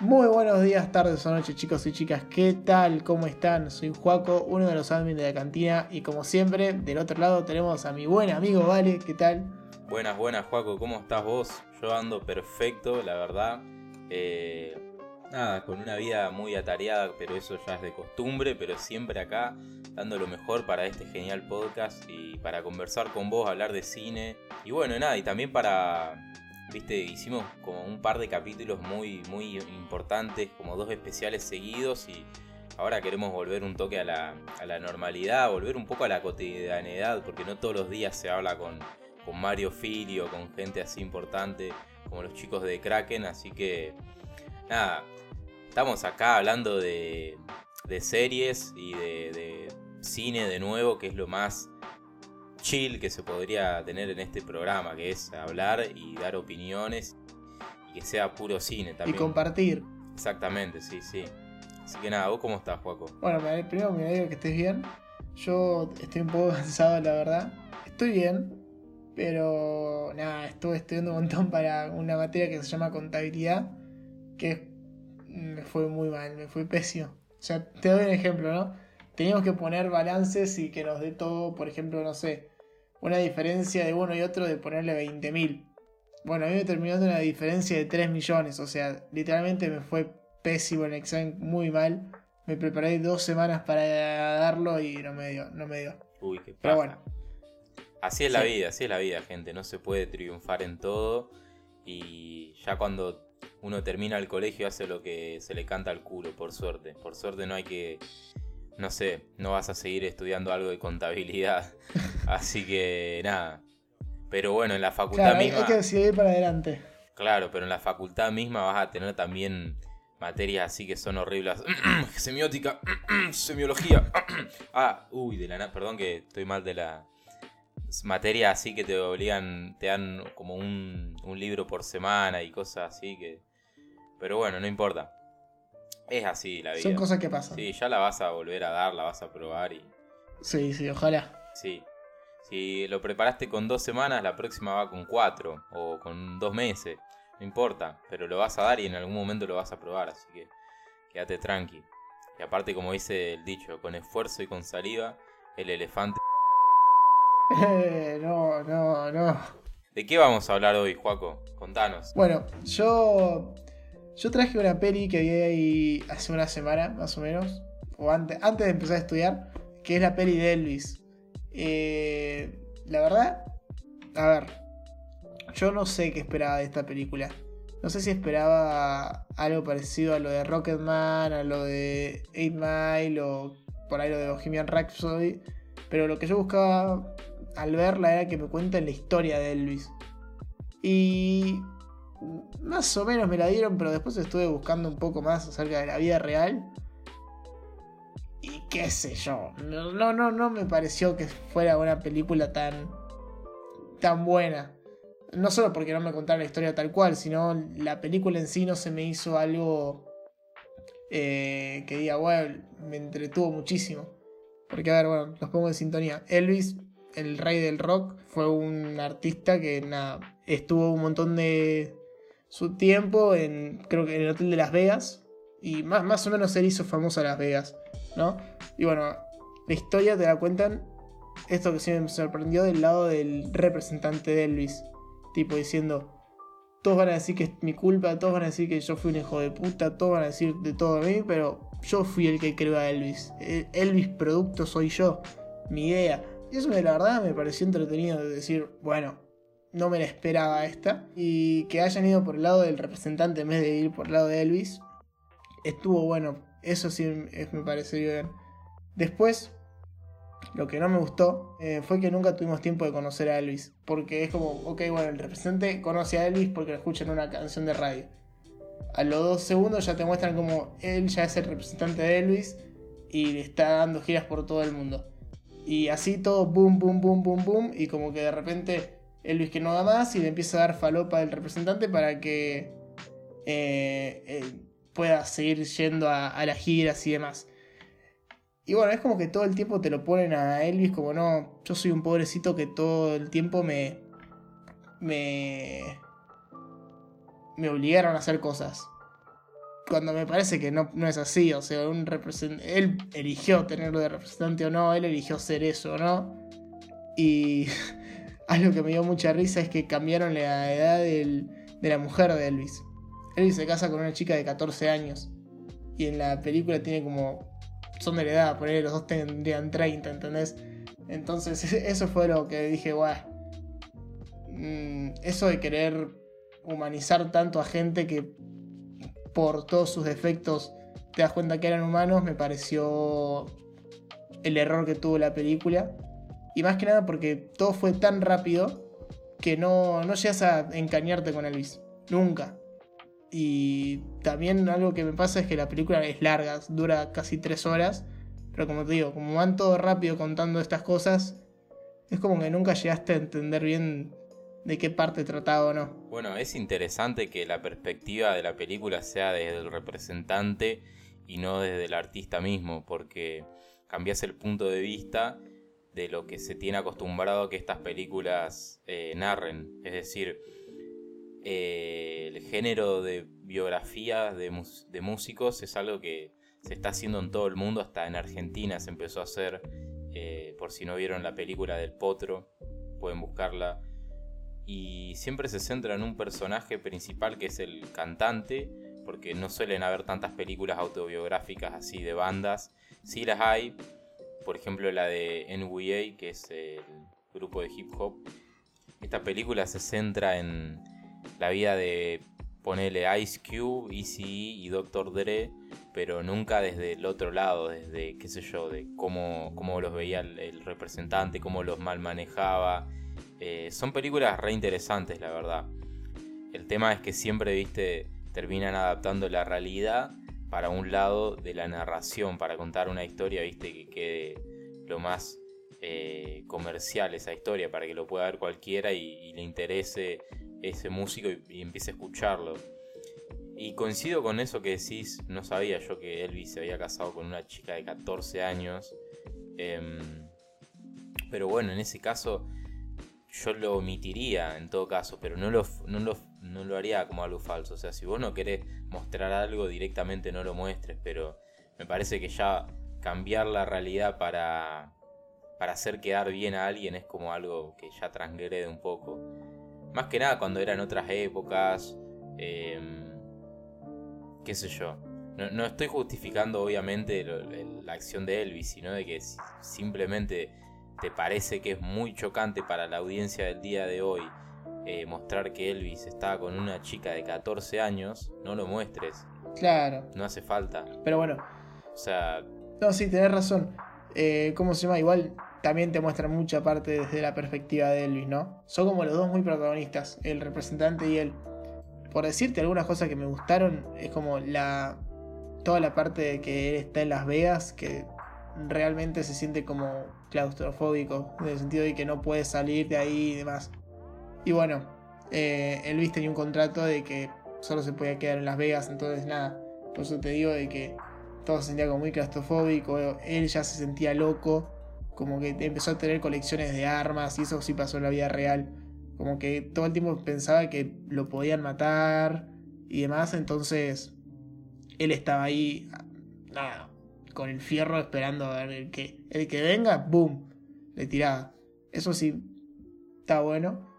Muy buenos días, tardes o noches chicos y chicas, ¿qué tal? ¿Cómo están? Soy Juaco, uno de los admins de la cantina y como siempre, del otro lado tenemos a mi buen amigo Vale, ¿qué tal? Buenas, buenas Juaco, ¿cómo estás vos? Yo ando perfecto, la verdad. Eh, nada, con una vida muy atareada, pero eso ya es de costumbre, pero siempre acá dando lo mejor para este genial podcast y para conversar con vos, hablar de cine y bueno, nada, y también para viste, hicimos como un par de capítulos muy, muy importantes, como dos especiales seguidos y ahora queremos volver un toque a la, a la normalidad, volver un poco a la cotidianidad, porque no todos los días se habla con, con Mario Filio, con gente así importante como los chicos de Kraken, así que nada, estamos acá hablando de, de series y de, de cine de nuevo, que es lo más chill que se podría tener en este programa, que es hablar y dar opiniones y que sea puro cine también. Y compartir. Exactamente, sí, sí. Así que nada, ¿vos cómo estás, Juaco? Bueno, primero me alegro que estés bien. Yo estoy un poco cansado, la verdad. Estoy bien, pero nada, estuve estudiando un montón para una materia que se llama contabilidad, que me fue muy mal, me fue pésimo. O sea, te doy un ejemplo, ¿no? Teníamos que poner balances y que nos dé todo, por ejemplo, no sé, una diferencia de uno y otro de ponerle 20.000. Bueno, a mí me terminó dando una diferencia de 3 millones, o sea, literalmente me fue pésimo el examen, muy mal. Me preparé dos semanas para darlo y no me dio, no me dio. Uy, qué Pero bueno. Así es la vida, así es la vida, gente. No se puede triunfar en todo. Y ya cuando uno termina el colegio hace lo que se le canta al culo, por suerte. Por suerte no hay que no sé, no vas a seguir estudiando algo de contabilidad. Así que nada. Pero bueno, en la facultad misma. Hay que seguir para adelante. Claro, pero en la facultad misma vas a tener también materias así que son horribles. Semiótica, semiología. ah, uy, de la perdón que estoy mal de la. Materias así que te obligan, te dan como un, un libro por semana y cosas así que. Pero bueno, no importa. Es así la vida. Son cosas que pasan. Sí, ya la vas a volver a dar, la vas a probar y. Sí, sí, ojalá. Sí. Si lo preparaste con dos semanas, la próxima va con cuatro o con dos meses. No importa, pero lo vas a dar y en algún momento lo vas a probar, así que quédate tranqui. Y aparte, como dice el dicho, con esfuerzo y con saliva, el elefante. Eh, no, no, no. ¿De qué vamos a hablar hoy, Juaco? Contanos. Bueno, yo yo traje una peli que vi ahí hace una semana, más o menos, o antes, antes de empezar a estudiar, que es la peli de Elvis. Eh, la verdad, a ver, yo no sé qué esperaba de esta película. No sé si esperaba algo parecido a lo de Rocketman, a lo de 8 Mile o por ahí lo de Bohemian Rhapsody. Pero lo que yo buscaba al verla era que me cuenten la historia de Elvis. Y más o menos me la dieron, pero después estuve buscando un poco más acerca de la vida real. Y qué sé yo, no, no, no me pareció que fuera una película tan, tan buena. No solo porque no me contaron la historia tal cual, sino la película en sí no se me hizo algo eh, que diga, bueno, me entretuvo muchísimo. Porque, a ver, bueno, los pongo en sintonía. Elvis, el rey del rock, fue un artista que estuvo un montón de, su tiempo en, creo que en el Hotel de Las Vegas. Y más, más o menos él hizo famoso a Las Vegas, ¿no? Y bueno, la historia te la cuentan, esto que sí me sorprendió del lado del representante de Elvis. Tipo diciendo, todos van a decir que es mi culpa, todos van a decir que yo fui un hijo de puta, todos van a decir de todo a mí, pero yo fui el que creó a Elvis. Elvis producto soy yo, mi idea. Y eso la verdad me pareció entretenido de decir, bueno, no me la esperaba esta. Y que hayan ido por el lado del representante en vez de ir por el lado de Elvis, estuvo bueno. Eso sí me pareció bien. Después, lo que no me gustó eh, fue que nunca tuvimos tiempo de conocer a Elvis. Porque es como, ok, bueno, el representante conoce a Elvis porque lo escucha en una canción de radio. A los dos segundos ya te muestran como él ya es el representante de Elvis y le está dando giras por todo el mundo. Y así todo, boom, boom, boom, boom, boom. Y como que de repente Elvis que no da más y le empieza a dar falopa al representante para que eh, eh, pueda seguir yendo a, las giras y demás. Y bueno, es como que todo el tiempo te lo ponen a Elvis como no, yo soy un pobrecito que todo el tiempo me... me... me obligaron a hacer cosas. cuando me parece que no, no es así, o sea, un él eligió tenerlo de representante o no, él eligió ser eso o no. Y algo que me dio mucha risa es que cambiaron la edad de la mujer de Elvis. Elvis se casa con una chica de 14 años. Y en la película tiene como. Son de la edad, por ahí los dos tendrían 30, ¿entendés? Entonces, eso fue lo que dije, guau. Mm, eso de querer humanizar tanto a gente que por todos sus defectos te das cuenta que eran humanos, me pareció el error que tuvo la película. Y más que nada porque todo fue tan rápido que no, no llegas a engañarte con Elvis. Nunca. Y también algo que me pasa es que la película es larga, dura casi tres horas. Pero como te digo, como van todo rápido contando estas cosas, es como que nunca llegaste a entender bien de qué parte trataba o no. Bueno, es interesante que la perspectiva de la película sea desde el representante y no desde el artista mismo, porque cambias el punto de vista de lo que se tiene acostumbrado a que estas películas eh, narren. Es decir, eh, el género de biografías de, músicos es algo que se está haciendo en todo el mundo, hasta en Argentina se empezó a hacer, eh, por si no vieron la película del Potro, pueden buscarla. Y siempre se centra en un personaje principal que es el cantante, porque no suelen haber tantas películas autobiográficas así de bandas. Sí las hay, por ejemplo la de NWA, que es el grupo de hip hop. Esta película se centra en la vida de ponerle Ice Cube, Easy y Dr. Dre, pero nunca desde el otro lado, desde, qué sé yo, de cómo, cómo los veía el, representante, cómo los mal manejaba. Eh, son películas re interesantes, la verdad. El tema es que siempre, viste, terminan adaptando la realidad para un lado de la narración, para contar una historia, viste, que quede lo más eh, comercial esa historia, para que lo pueda ver cualquiera y, le interese ese músico y, empiece a escucharlo. Y coincido con eso que decís, no sabía yo que Elvis se había casado con una chica de 14 años. Em, pero bueno, en ese caso yo lo omitiría en todo caso, pero no lo, no lo no lo haría como algo falso. O sea, si vos no querés mostrar algo directamente no lo muestres, pero me parece que ya cambiar la realidad para, para hacer quedar bien a alguien es como algo que ya transgrede un poco. Más que nada cuando eran otras épocas, em, qué sé yo. No, estoy justificando obviamente la acción de Elvis, sino de que simplemente te parece que es muy chocante para la audiencia del día de hoy eh, mostrar que Elvis está con una chica de 14 años, no lo muestres. Claro. No hace falta. Pero bueno. O sea. No, sí, tenés razón. Eh, ¿Cómo se llama? Igual también te muestra mucha parte desde la perspectiva de Elvis, ¿no? Son como los dos muy protagonistas, el representante y él. Por decirte algunas cosas que me gustaron, es como la. toda la parte de que él está en Las Vegas, que realmente se siente como claustrofóbico, en el sentido de que no puede salir de ahí y demás. Y bueno, eh, Elvis tenía un contrato de que solo se podía quedar en Las Vegas, entonces nada. Por eso te digo de que todo se sentía como muy claustrofóbico, él ya se sentía loco, como que empezó a tener colecciones de armas y eso sí pasó en la vida real. Como que todo el tiempo pensaba que lo podían matar y demás, entonces él estaba ahí, nada, con el fierro esperando a ver el que, el que venga, ¡boom! Le tiraba. Eso sí, está bueno.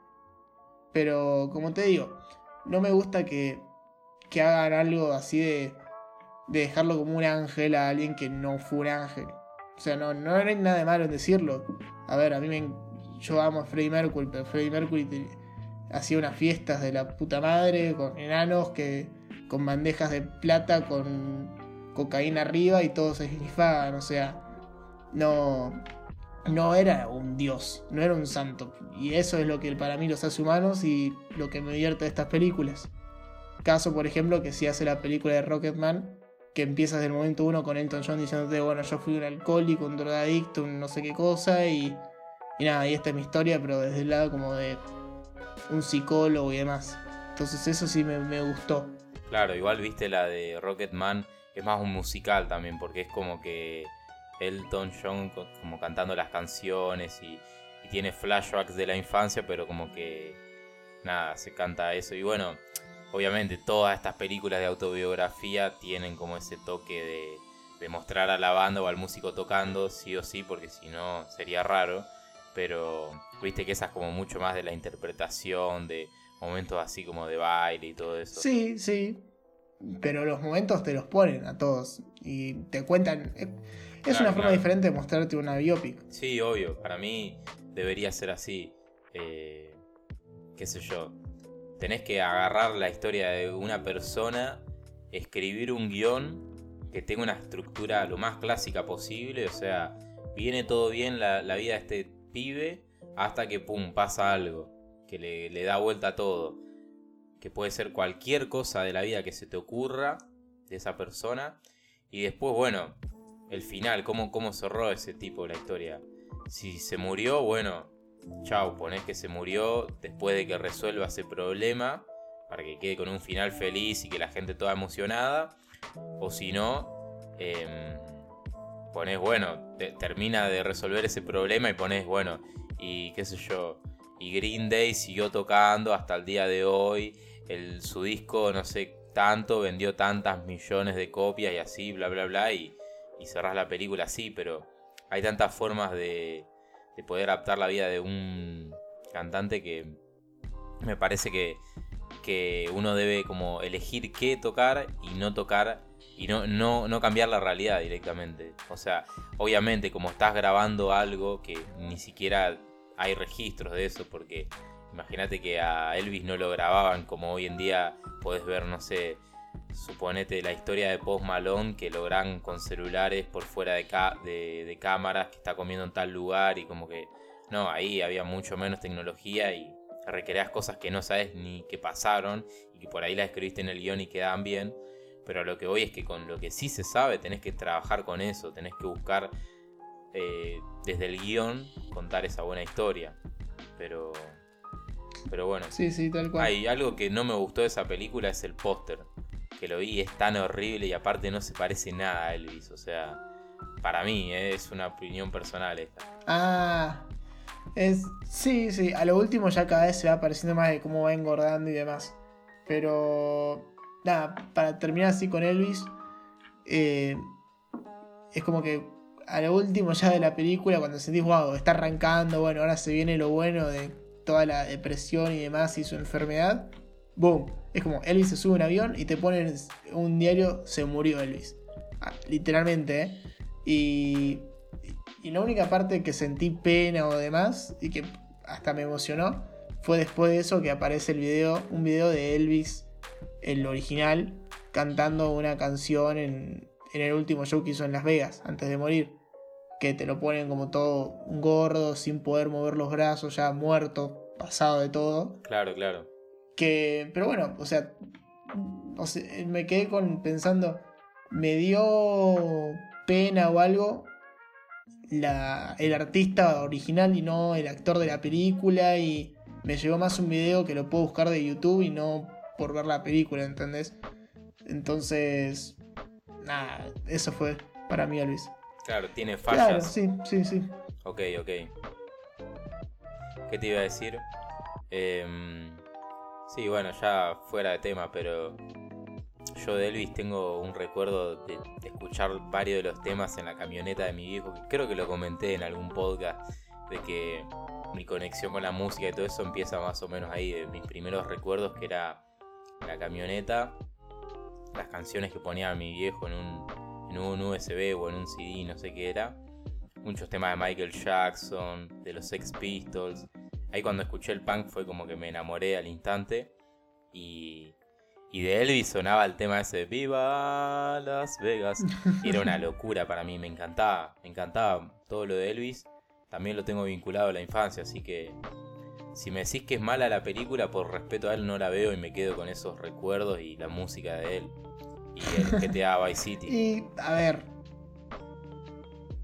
Pero como te digo, no me gusta que, que hagan algo así de, de dejarlo como un ángel a alguien que no fue un ángel. O sea, no, no hay nada de malo en decirlo. A ver, a mí me, yo amo a Freddie Mercury, pero Freddie Mercury hacía unas fiestas de la puta madre con enanos que con bandejas de plata con cocaína arriba y todos se esnifaban. O sea, no, no era un dios, no era un santo. Y eso es lo que para mí los hace humanos y lo que me divierte de estas películas. Caso, por ejemplo, que si hace la película de Rocketman, que empieza desde el momento uno con Elton John diciéndote, bueno, yo fui un alcohólico, un drogadicto, un no sé qué cosa, y, y nada, y esta es mi historia, pero desde el lado como de un psicólogo y demás. Entonces eso sí me, me gustó. Claro, igual viste la de Rocketman, es más un musical también, porque es como que Elton John como cantando las canciones y, tiene flashbacks de la infancia, pero como que nada, se canta eso. Y bueno, obviamente todas estas películas de autobiografía tienen como ese toque de, de mostrar a la banda o al músico tocando, sí o sí, porque si no sería raro. Pero viste que esa es como mucho más de la interpretación, de momentos así como de baile y todo eso. Sí, sí. Pero los momentos te los ponen a todos y te cuentan. Es una forma diferente de mostrarte una biopic. Sí, obvio. Para mí debería ser así. Eh, qué sé yo. Tenés que agarrar la historia de una persona, escribir un guion que tenga una estructura lo más clásica posible. O sea, viene todo bien la, vida de este pibe hasta que, pum, pasa algo. Que le, le da vuelta a todo. Que puede ser cualquier cosa de la vida que se te ocurra de esa persona. Y después, bueno, el final, cómo, cómo cerró ese tipo la historia. Si se murió, bueno, chau, ponés que se murió después de que resuelva ese problema, para que quede con un final feliz y que la gente toda emocionada. O si no, eh, ponés, bueno, termina de resolver ese problema y ponés, bueno, y qué sé yo, y Green Day siguió tocando hasta el día de hoy, el, su disco, no sé tanto, vendió tantas millones de copias y así, bla, bla, bla, y cerrás la película así, pero hay tantas formas de, de poder adaptar la vida de un cantante que me parece que, que uno debe como elegir qué tocar y no tocar y no, no, no cambiar la realidad directamente. O sea, obviamente como estás grabando algo que ni siquiera hay registros de eso, porque imagínate que a Elvis no lo grababan como hoy en día podés ver, no sé, suponete la historia de Post Malone que logran con celulares por fuera de, de, cámaras que está comiendo en tal lugar y como que no, ahí había mucho menos tecnología y requerías cosas que no sabes ni que pasaron y que por ahí las escribiste en el guion y quedan bien. Pero lo que voy es que con lo que sí se sabe tenés que trabajar con eso, tenés que buscar eh, desde el guion contar esa buena historia. Pero, pero bueno, sí, sí, tal cual. Hay algo que no me gustó de esa película es el póster que lo vi es tan horrible y aparte no se parece nada a Elvis. O sea, para mí eh, es una opinión personal esta. Ah, es, sí, sí, a lo último ya cada vez se va pareciendo más de cómo va engordando y demás. Pero, nada, para terminar así con Elvis, eh, es como que a lo último ya de la película, cuando sentís, wow, está arrancando, bueno, ahora se viene lo bueno de toda la depresión y demás y su enfermedad boom. Es como Elvis se sube a un avión y te ponen un diario, se murió Elvis. Ah, literalmente, ¿eh? Y, y la única parte que sentí pena o demás, y que hasta me emocionó, fue después de eso que aparece el video, un video de Elvis, el original, cantando una canción en, en el último show que hizo en Las Vegas, antes de morir. Que te lo ponen como todo gordo, sin poder mover los brazos, ya muerto, pasado de todo. Claro, claro. Que, pero bueno, o sea, me quedé con pensando, me dio pena o algo la, el artista original y no el actor de la película y me llegó más un video que lo puedo buscar de YouTube y no por ver la película, ¿entendés? Entonces, nada, eso fue para mí, Luis. Claro, tiene fallas. Claro, sí, sí, sí. Ok, ok. ¿Qué te iba a decir? Eh, Sí, bueno, ya fuera de tema, pero yo de Elvis tengo un recuerdo de, escuchar varios de los temas en la camioneta de mi viejo, creo que lo comenté en algún podcast, de que mi conexión con la música y todo eso empieza más o menos ahí, de mis primeros recuerdos, que era la camioneta, las canciones que ponía mi viejo en un, en un USB o en un CD, no sé qué era, muchos temas de Michael Jackson, de los Sex Pistols, Ahí cuando escuché el punk fue como que me enamoré al instante. Y, y de Elvis sonaba el tema ese de Viva Las Vegas. era una locura para mí, me encantaba. Me encantaba todo lo de Elvis. También lo tengo vinculado a la infancia, así que si me decís que es mala la película, por respeto a él no la veo y me quedo con esos recuerdos y la música de él. Y el GTA Vice City. Y, a ver,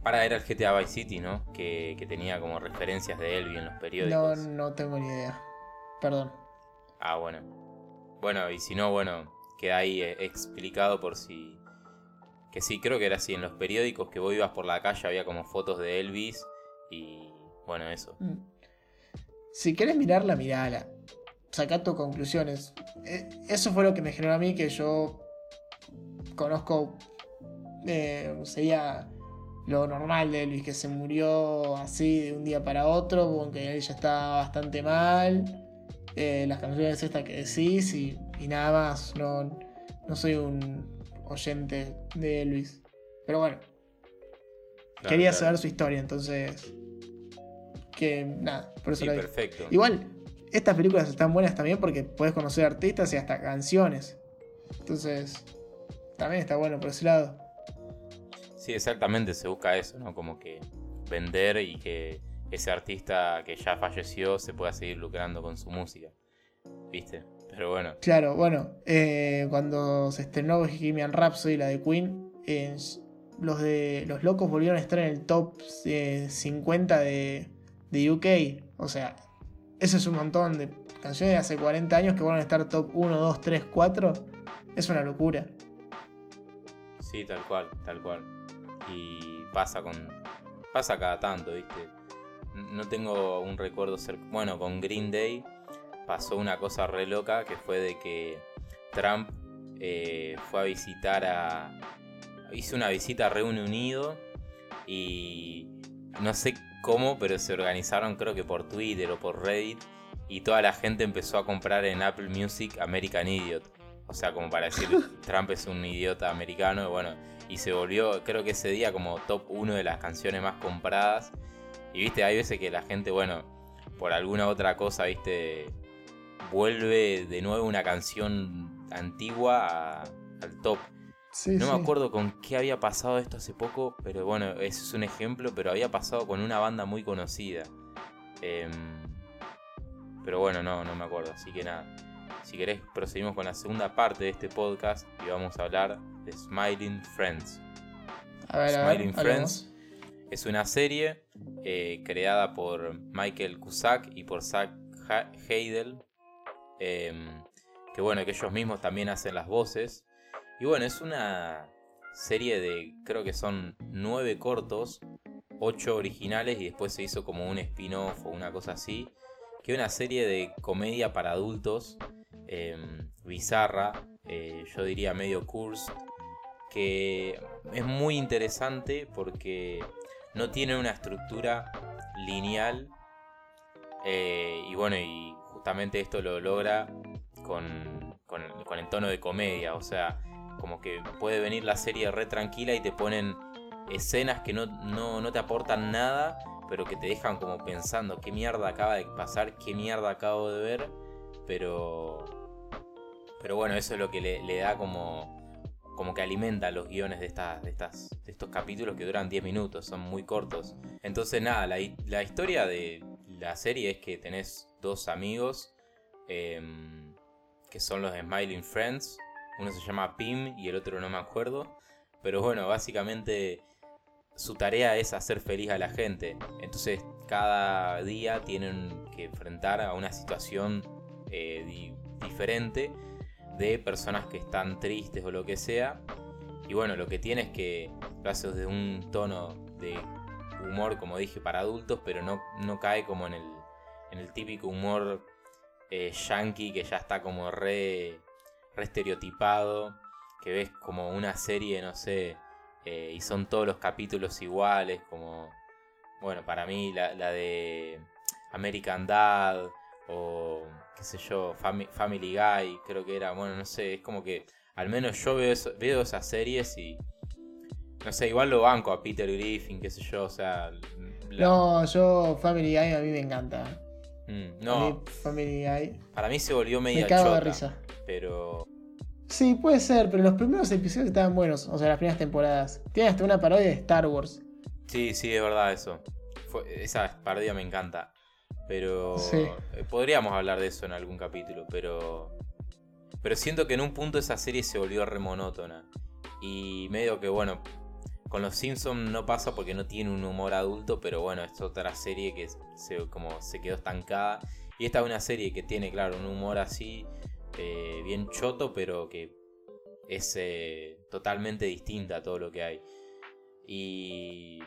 para era el GTA Vice City, ¿no? Que, tenía como referencias de Elvis en los periódicos. No, no tengo ni idea. Perdón. Ah, bueno. Bueno, y si no, bueno, queda ahí eh, explicado por si. Que sí, creo que era así. En los periódicos que vos ibas por la calle había como fotos de Elvis y. Bueno, eso. Mm. Si querés mirarla, mirala. saca tus conclusiones. Eh, eso fue lo que me generó a mí que yo conozco, eh, sería lo normal de Luis, que se murió así de un día para otro, aunque él ya estaba bastante mal. Eh, las canciones estas que decís y, nada más. No, no soy un oyente de Luis. Pero bueno. quería saber su historia, entonces. Que nada, por eso lo digo. perfecto. Igual, estas películas están buenas también porque puedes conocer artistas y hasta canciones. Entonces, también está bueno por ese lado. Sí, exactamente, se busca eso, ¿no? Como que vender y que ese artista que ya falleció se pueda seguir lucrando con su música. ¿Viste? Pero bueno. Claro, bueno, eh, cuando se estrenó Bohemian Rhapsody, la de Queen, eh, los de los locos volvieron a estar en el top 50 eh, de, de UK. O sea, eso es un montón de canciones de hace 40 años que van a estar top 1, 2, 3, 4. Es una locura. Sí, tal cual, tal cual. Y pasa con. pasa cada tanto, ¿viste? No tengo un recuerdo ser. Bueno, con Green Day pasó una cosa re loca que fue de que Trump eh, fue a visitar a. hizo una visita a Reino Unido y no sé cómo, pero se organizaron creo que por Twitter o por Reddit y toda la gente empezó a comprar en Apple Music American Idiot. O sea, como para decir, Trump es un idiota americano, y bueno, y se volvió, creo que ese día como top 1 de las canciones más compradas. Y viste, hay veces que la gente, bueno, por alguna otra cosa, viste, vuelve de nuevo una canción antigua al top no me acuerdo con qué había pasado esto hace poco, pero bueno, ese es un ejemplo, pero había pasado con una banda muy conocida. Em, pero bueno, no, no me acuerdo, así que nada. Si querés, procedimos con la segunda parte de este podcast y vamos a hablar de Smiling Friends. A ver, Smiling Friends es una serie eh, creada por Michael Cusack y por Zach Heidel. Em, que bueno, que ellos mismos también hacen las voces. Y bueno, es una serie de, creo que son nueve cortos, ocho originales y después se hizo como un spin-off o una cosa así. Que es una serie de comedia para adultos, em, bizarra, eh, yo diría medio curse, que es muy interesante porque no tiene una estructura lineal. Eh, y bueno, y justamente esto lo logra con, con el tono de comedia, o sea, como que puede venir la serie re tranquila y te ponen escenas que no, no, te aportan nada, pero que te dejan como pensando qué mierda acaba de pasar, qué mierda acabo de ver. Pero. Pero bueno, eso es lo que le, da como. Como que alimenta los guiones de, estas, de, estas, de estos capítulos que duran 10 minutos, son muy cortos. Entonces, nada, la, la historia de la serie es que tenés dos amigos em, que son los Smiling Friends, uno se llama Pim y el otro no me acuerdo. Pero bueno, básicamente su tarea es hacer feliz a la gente. Entonces cada día tienen que enfrentar a una situación eh, diferente de personas que están tristes o lo que sea. Y bueno, lo que tiene es que lo hace desde un tono de humor, como dije, para adultos, pero no, no cae como en el, en el típico humor eh, yankee que ya está como re re estereotipado, que ves como una serie, no sé, eh, y son todos los capítulos iguales, como, bueno, para mí la, de American Dad o qué sé yo, Family Guy, creo que era, bueno, no sé, es como que al menos yo veo, veo esas series y, no sé, igual lo banco a Peter Griffin, qué sé yo, o sea... No, yo Family Guy a mí me encanta. Mm, no. Family Guy. Para mí se volvió medio Me cago de risa. Pero. Sí, puede ser, pero los primeros episodios estaban buenos. O sea, las primeras temporadas. Tiene hasta una parodia de Star Wars. Sí, sí, es verdad eso. esa parodia me encanta. Pero. Eh, podríamos hablar de eso en algún capítulo, pero. Pero siento que en un punto esa serie se volvió re monótona. Y medio que, bueno, con los Simpsons no pasa porque no tiene un humor adulto, pero bueno, es otra serie que se, como se quedó estancada. Y esta es una serie que tiene, claro, un humor así, eh, bien choto, pero que es eh, totalmente distinta a todo lo que hay. Y,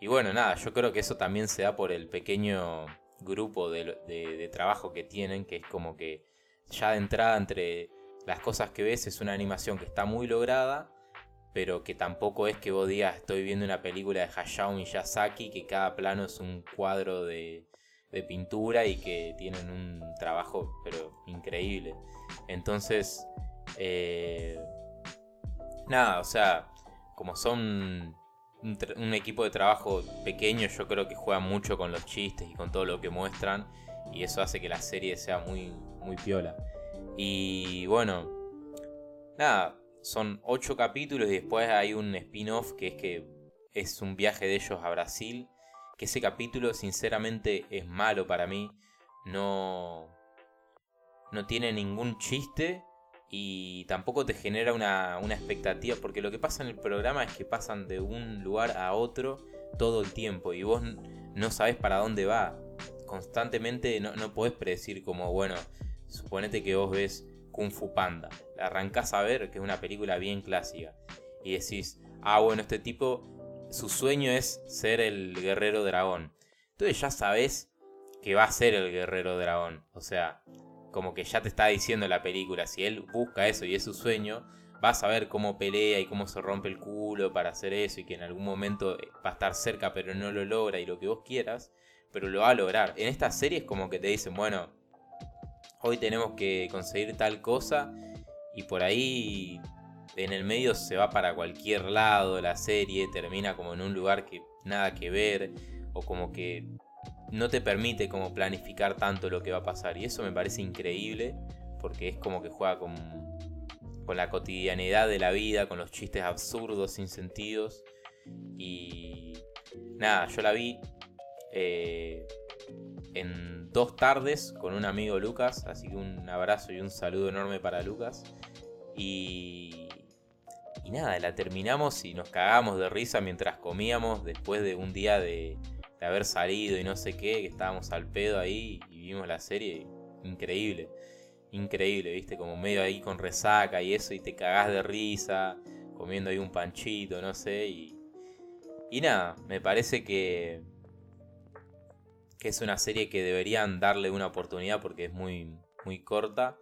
y bueno, nada, yo creo que eso también se da por el pequeño grupo de, trabajo que tienen, que es como que ya de entrada entre las cosas que ves es una animación que está muy lograda, pero que tampoco es que vos digas estoy viendo una película de Hayao Miyazaki, que cada plano es un cuadro de, pintura y que tienen un trabajo pero increíble. Entonces, eh, nada, o sea, como son un, equipo de trabajo pequeño, yo creo que juegan mucho con los chistes y con todo lo que muestran. Y eso hace que la serie sea muy, muy piola. Y bueno, nada, son ocho capítulos y después hay un spin-off que es que es un viaje de ellos a Brasil. Que ese capítulo sinceramente es malo para mí. No, no tiene ningún chiste y tampoco te genera una, expectativa, porque lo que pasa en el programa es que pasan de un lugar a otro todo el tiempo y vos no sabes para dónde va. Constantemente no, no podés predecir como, bueno, suponete que vos ves Kung Fu Panda, arrancás a ver que es una película bien clásica y decís, ah, bueno, este tipo, su sueño es ser el guerrero dragón. Entonces ya sabes que va a ser el guerrero dragón. O sea, como que ya te está diciendo la película, si él busca eso y es su sueño, vas a ver cómo pelea y cómo se rompe el culo para hacer eso y que en algún momento eh, va a estar cerca pero no lo logra y lo que vos quieras, pero lo va a lograr. En estas series como que te dicen, bueno, hoy tenemos que conseguir tal cosa y por ahí en el medio se va para cualquier lado la serie, termina como en un lugar que nada que ver o como que no te permite como planificar tanto lo que va a pasar. Y eso me parece increíble porque es como que juega con, con la cotidianidad de la vida, con los chistes absurdos, sin sentidos. Y nada, yo la vi eh, en dos tardes con un amigo Lucas, así que un abrazo y un saludo enorme para Lucas. Y, y nada, la terminamos y nos cagamos de risa mientras comíamos después de un día de, haber salido y no sé qué, que estábamos al pedo ahí y vimos la serie, increíble, increíble, viste, como medio ahí con resaca y eso, y te cagás de risa, comiendo ahí un panchito, no sé, y, y nada, me parece que, que es una serie que deberían darle una oportunidad porque es muy, muy corta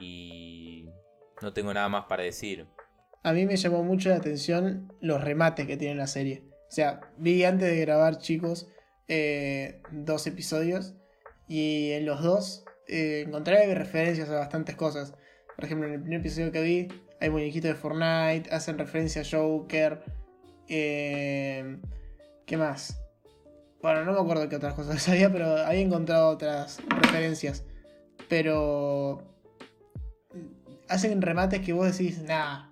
y no tengo nada más para decir. A mí me llamó mucho la atención los remates que tiene la serie. O sea, vi antes de grabar, chicos, eh, dos episodios y en los dos eh, encontré referencias a bastantes cosas. Por ejemplo, en el primer episodio que vi hay muñequitos de Fortnite, hacen referencia a Joker. Eh, ¿Qué más? Bueno, no me acuerdo qué otras cosas había, pero había encontrado otras referencias. Pero hacen remates que vos decís, nah,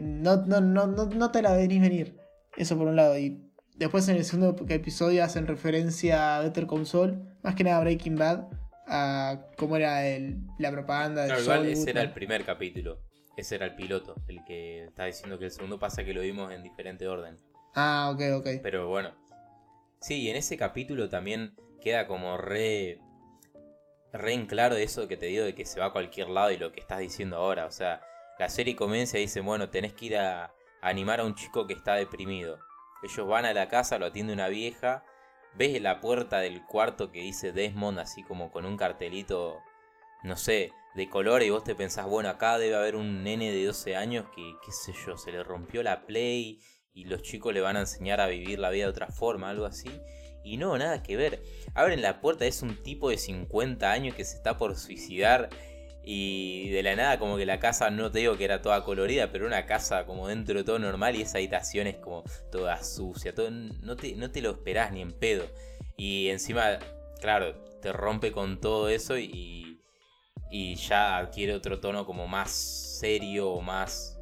no, no, no, no, te la venís venir. Eso por un lado. Y después en el segundo episodio hacen referencia a Better Saul, más que nada Breaking Bad, a cómo era el, la propaganda de claro, ese era el primer capítulo. Ese era el piloto, el que está diciendo que el segundo pasa que lo vimos en diferente orden. Ah, ok, ok. Pero bueno. Sí, y en ese capítulo también queda como re. re en claro eso que te digo de que se va a cualquier lado y lo que estás diciendo ahora. O sea, la serie comienza y dice, bueno, tenés que ir a, animar a un chico que está deprimido. Ellos van a la casa, lo atiende una vieja, ves la puerta del cuarto que dice Desmond así como con un cartelito, no sé, de color y vos te pensás, bueno, acá debe haber un nene de 12 años que, qué sé yo, se le rompió la play y los chicos le van a enseñar a vivir la vida de otra forma, algo así. Y no, nada que ver. Abren la puerta, es un tipo de 50 años que se está por suicidar y de la nada como que la casa, no te digo que era toda colorida, pero una casa como dentro de todo normal y esa habitación es como toda sucia, no, te, no te lo esperás ni en pedo. Y encima, claro, te rompe con todo eso y, y ya adquiere otro tono como más serio o más,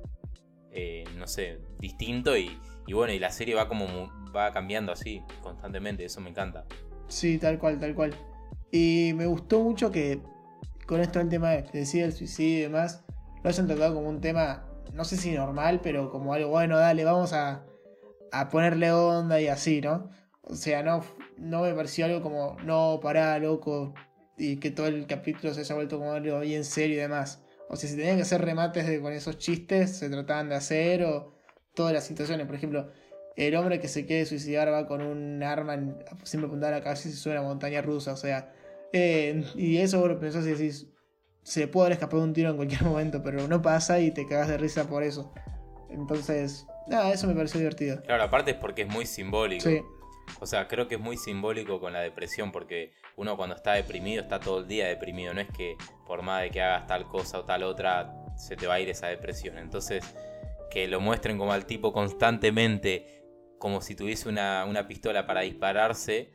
eh, no sé, distinto y, y, bueno, y la serie va como va cambiando así constantemente, eso me encanta. Sí, tal cual, tal cual. Y me gustó mucho que con esto el tema de decir el suicidio y demás, lo hayan tratado como un tema, no sé si normal, pero como algo bueno, dale, vamos a, a ponerle onda y así, ¿no? O sea, no, no me pareció algo como, no, pará, loco, y que todo el capítulo se haya vuelto como algo bien serio y demás. O sea, si tenían que hacer remates de, con esos chistes, se trataban de hacer, o todas las situaciones. Por ejemplo, el hombre que se quiere suicidar va con un arma siempre apuntada a la cabeza y se sube a una montaña rusa, o sea, eh, y eso vos lo pensás y decís, se puede haber escapado un tiro en cualquier momento, pero no pasa y te cagas de risa por eso. Entonces, nada, eso me pareció divertido. Claro, aparte es porque es muy simbólico. Sí. O sea, creo que es muy simbólico con la depresión, porque uno cuando está deprimido está todo el día deprimido. No es que por más de que hagas tal cosa o tal otra, se te va a ir esa depresión. Entonces, que lo muestren como al tipo constantemente, como si tuviese una, pistola para dispararse,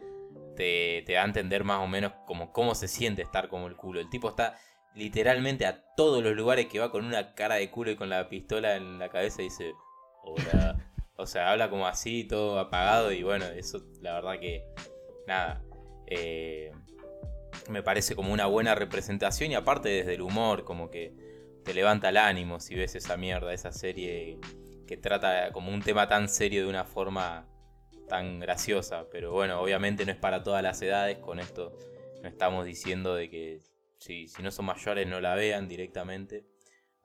te, te, da a entender más o menos como cómo se siente estar como el culo. El tipo está literalmente a todos los lugares que va con una cara de culo y con la pistola en la cabeza y dice, hola. O sea, habla como así, todo apagado y bueno, eso la verdad que nada. Eh, me parece como una buena representación y aparte desde el humor, como que te levanta el ánimo si ves esa mierda, esa serie que trata como un tema tan serio de una forma tan graciosa. Pero bueno, obviamente no es para todas las edades, con esto no estamos diciendo de que si, si no son mayores no la vean directamente.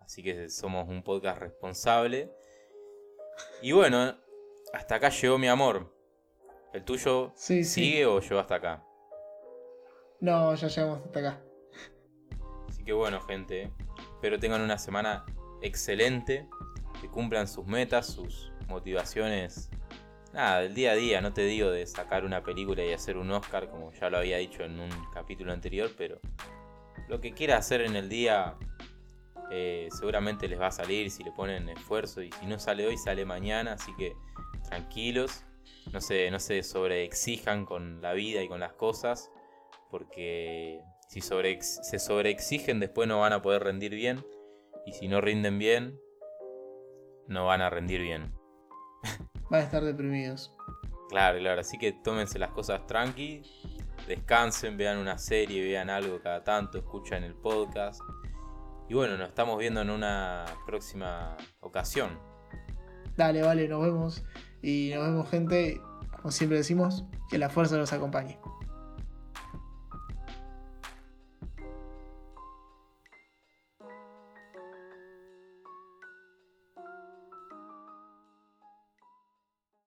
Así que somos un podcast responsable. Y bueno, hasta acá llegó mi amor. ¿El tuyo sigue o llegó hasta acá? No, ya llegamos hasta acá. Así que bueno, gente. Espero tengan una semana excelente. Que cumplan sus metas, sus motivaciones. Nada, del día a día. No te digo de sacar una película y hacer un Oscar, como ya lo había dicho en un capítulo anterior, pero lo que quiera hacer en el día eh, seguramente les va a salir si le ponen esfuerzo y si no sale hoy sale mañana, así que tranquilos, no se, no se sobreexijan con la vida y con las cosas, porque si sobre, se sobreexigen después no van a poder rendir bien y si no rinden bien, no van a rendir bien. Van a estar deprimidos. Claro, claro, así que tómense las cosas tranqui, descansen, vean una serie, vean algo cada tanto, escuchen el podcast y bueno, nos estamos viendo en una próxima ocasión. Dale, vale, nos vemos. Y nos vemos gente, como siempre decimos, que la fuerza nos acompañe.